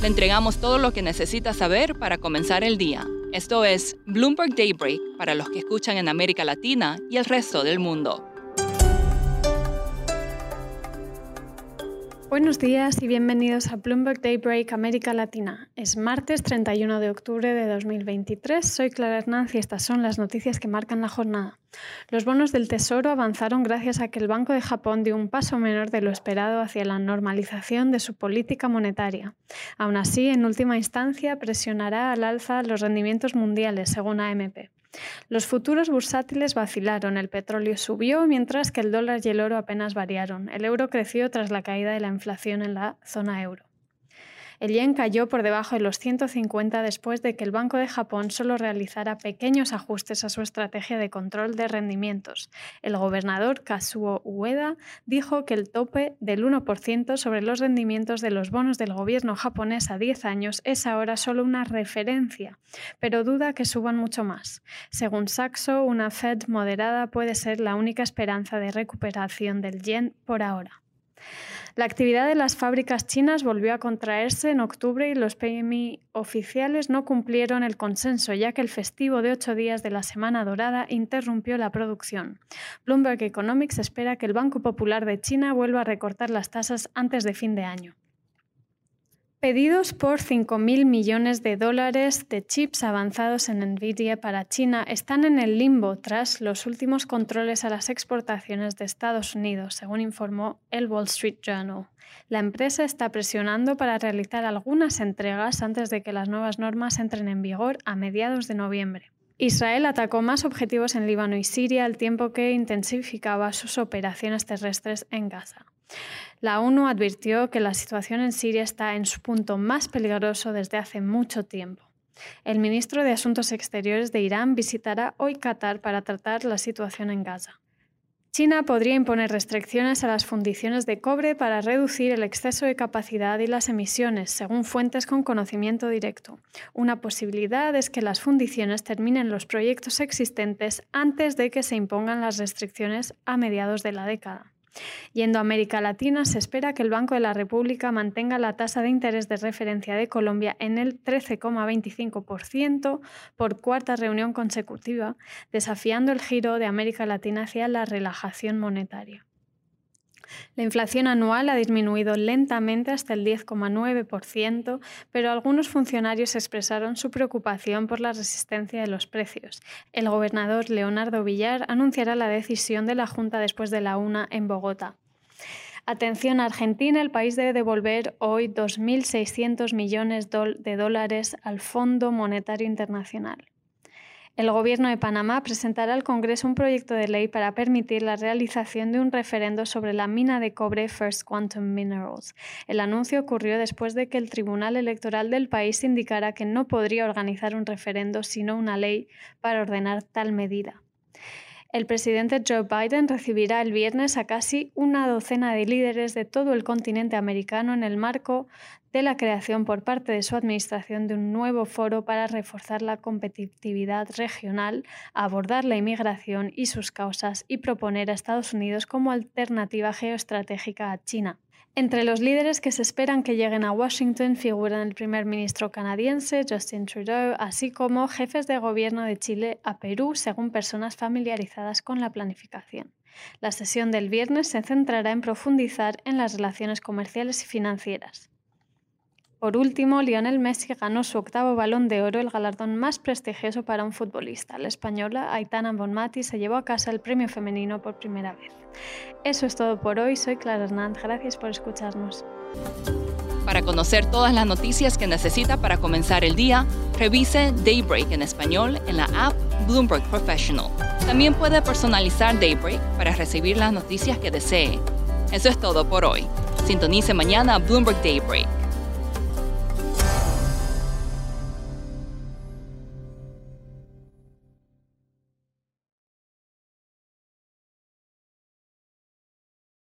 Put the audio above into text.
Le entregamos todo lo que necesita saber para comenzar el día. Esto es Bloomberg Daybreak para los que escuchan en América Latina y el resto del mundo. Buenos días y bienvenidos a Bloomberg Daybreak América Latina. Es martes 31 de octubre de 2023. Soy Clara Hernández y estas son las noticias que marcan la jornada. Los bonos del Tesoro avanzaron gracias a que el Banco de Japón dio un paso menor de lo esperado hacia la normalización de su política monetaria. Aún así, en última instancia, presionará al alza los rendimientos mundiales, según AMP. Los futuros bursátiles vacilaron, el petróleo subió, mientras que el dólar y el oro apenas variaron. El euro creció tras la caída de la inflación en la zona euro. El yen cayó por debajo de los 150 después de que el Banco de Japón solo realizara pequeños ajustes a su estrategia de control de rendimientos. El gobernador Kazuo Ueda dijo que el tope del 1% sobre los rendimientos de los bonos del gobierno japonés a 10 años es ahora solo una referencia, pero duda que suban mucho más. Según Saxo, una Fed moderada puede ser la única esperanza de recuperación del yen por ahora. La actividad de las fábricas chinas volvió a contraerse en octubre y los PMI oficiales no cumplieron el consenso, ya que el festivo de ocho días de la Semana Dorada interrumpió la producción. Bloomberg Economics espera que el Banco Popular de China vuelva a recortar las tasas antes de fin de año. Pedidos por 5.000 millones de dólares de chips avanzados en Nvidia para China están en el limbo tras los últimos controles a las exportaciones de Estados Unidos, según informó el Wall Street Journal. La empresa está presionando para realizar algunas entregas antes de que las nuevas normas entren en vigor a mediados de noviembre. Israel atacó más objetivos en Líbano y Siria al tiempo que intensificaba sus operaciones terrestres en Gaza. La ONU advirtió que la situación en Siria está en su punto más peligroso desde hace mucho tiempo. El ministro de Asuntos Exteriores de Irán visitará hoy Qatar para tratar la situación en Gaza. China podría imponer restricciones a las fundiciones de cobre para reducir el exceso de capacidad y las emisiones, según fuentes con conocimiento directo. Una posibilidad es que las fundiciones terminen los proyectos existentes antes de que se impongan las restricciones a mediados de la década. Yendo a América Latina, se espera que el Banco de la República mantenga la tasa de interés de referencia de Colombia en el 13,25% por cuarta reunión consecutiva, desafiando el giro de América Latina hacia la relajación monetaria. La inflación anual ha disminuido lentamente hasta el 10,9%, pero algunos funcionarios expresaron su preocupación por la resistencia de los precios. El gobernador Leonardo Villar anunciará la decisión de la Junta después de la una en Bogotá. Atención Argentina, el país debe devolver hoy 2.600 millones de dólares al Fondo Monetario Internacional. El Gobierno de Panamá presentará al Congreso un proyecto de ley para permitir la realización de un referendo sobre la mina de cobre First Quantum Minerals. El anuncio ocurrió después de que el Tribunal Electoral del país indicara que no podría organizar un referendo sino una ley para ordenar tal medida. El presidente Joe Biden recibirá el viernes a casi una docena de líderes de todo el continente americano en el marco de la creación por parte de su administración de un nuevo foro para reforzar la competitividad regional, abordar la inmigración y sus causas y proponer a Estados Unidos como alternativa geoestratégica a China. Entre los líderes que se esperan que lleguen a Washington figuran el primer ministro canadiense Justin Trudeau, así como jefes de gobierno de Chile a Perú, según personas familiarizadas con la planificación. La sesión del viernes se centrará en profundizar en las relaciones comerciales y financieras. Por último, Lionel Messi ganó su octavo balón de oro, el galardón más prestigioso para un futbolista. La española Aitana Bonmati se llevó a casa el premio femenino por primera vez. Eso es todo por hoy. Soy Clara Hernández. Gracias por escucharnos. Para conocer todas las noticias que necesita para comenzar el día, revise Daybreak en español en la app Bloomberg Professional. También puede personalizar Daybreak para recibir las noticias que desee Eso es todo por hoy. Sintonice mañana Bloomberg Daybreak